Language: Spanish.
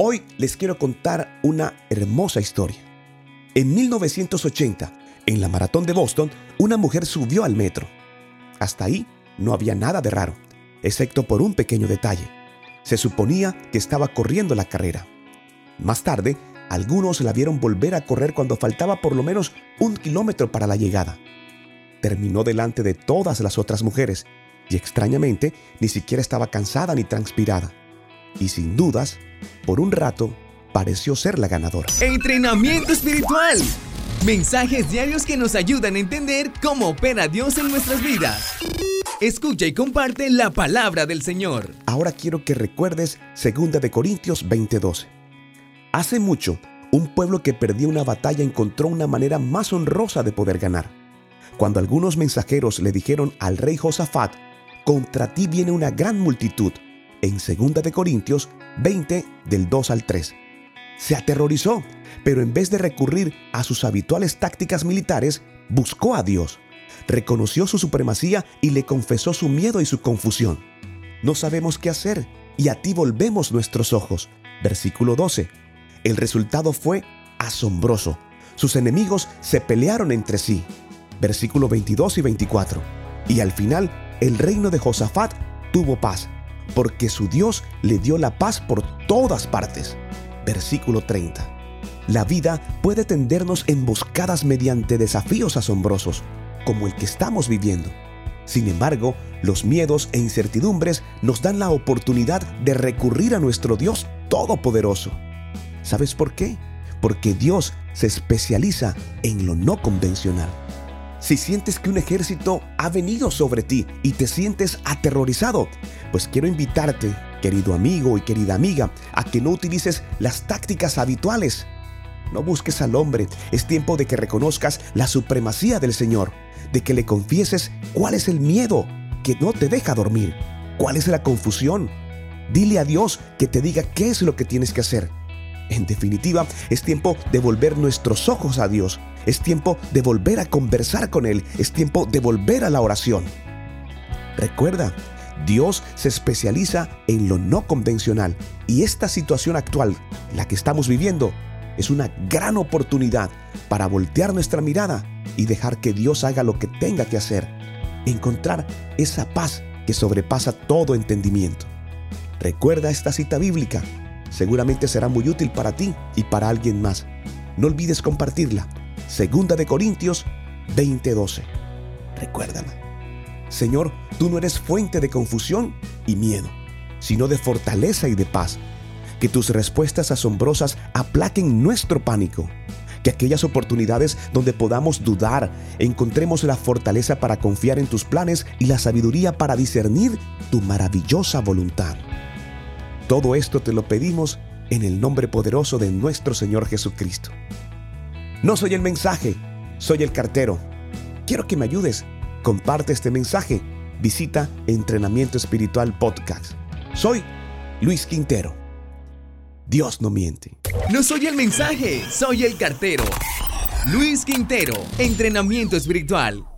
Hoy les quiero contar una hermosa historia. En 1980, en la maratón de Boston, una mujer subió al metro. Hasta ahí no había nada de raro, excepto por un pequeño detalle. Se suponía que estaba corriendo la carrera. Más tarde, algunos la vieron volver a correr cuando faltaba por lo menos un kilómetro para la llegada. Terminó delante de todas las otras mujeres y extrañamente ni siquiera estaba cansada ni transpirada. Y sin dudas, por un rato, pareció ser la ganadora. Entrenamiento espiritual. Mensajes diarios que nos ayudan a entender cómo opera Dios en nuestras vidas. Escucha y comparte la palabra del Señor. Ahora quiero que recuerdes 2 de Corintios 20:12. Hace mucho, un pueblo que perdía una batalla encontró una manera más honrosa de poder ganar. Cuando algunos mensajeros le dijeron al rey Josafat, contra ti viene una gran multitud, en 2 de Corintios 20 del 2 al 3. Se aterrorizó, pero en vez de recurrir a sus habituales tácticas militares, buscó a Dios. Reconoció su supremacía y le confesó su miedo y su confusión. No sabemos qué hacer y a ti volvemos nuestros ojos. Versículo 12. El resultado fue asombroso. Sus enemigos se pelearon entre sí. Versículo 22 y 24. Y al final, el reino de Josafat tuvo paz porque su Dios le dio la paz por todas partes. Versículo 30. La vida puede tendernos emboscadas mediante desafíos asombrosos, como el que estamos viviendo. Sin embargo, los miedos e incertidumbres nos dan la oportunidad de recurrir a nuestro Dios Todopoderoso. ¿Sabes por qué? Porque Dios se especializa en lo no convencional. Si sientes que un ejército ha venido sobre ti y te sientes aterrorizado, pues quiero invitarte, querido amigo y querida amiga, a que no utilices las tácticas habituales. No busques al hombre, es tiempo de que reconozcas la supremacía del Señor, de que le confieses cuál es el miedo que no te deja dormir, cuál es la confusión. Dile a Dios que te diga qué es lo que tienes que hacer. En definitiva, es tiempo de volver nuestros ojos a Dios es tiempo de volver a conversar con Él. Es tiempo de volver a la oración. Recuerda, Dios se especializa en lo no convencional y esta situación actual, la que estamos viviendo, es una gran oportunidad para voltear nuestra mirada y dejar que Dios haga lo que tenga que hacer. Encontrar esa paz que sobrepasa todo entendimiento. Recuerda esta cita bíblica. Seguramente será muy útil para ti y para alguien más. No olvides compartirla Segunda de Corintios 20:12. Recuérdame. Señor, tú no eres fuente de confusión y miedo, sino de fortaleza y de paz. Que tus respuestas asombrosas aplaquen nuestro pánico. Que aquellas oportunidades donde podamos dudar, encontremos la fortaleza para confiar en tus planes y la sabiduría para discernir tu maravillosa voluntad. Todo esto te lo pedimos en el nombre poderoso de nuestro Señor Jesucristo. No soy el mensaje, soy el cartero. Quiero que me ayudes. Comparte este mensaje. Visita Entrenamiento Espiritual Podcast. Soy Luis Quintero. Dios no miente. No soy el mensaje, soy el cartero. Luis Quintero, Entrenamiento Espiritual.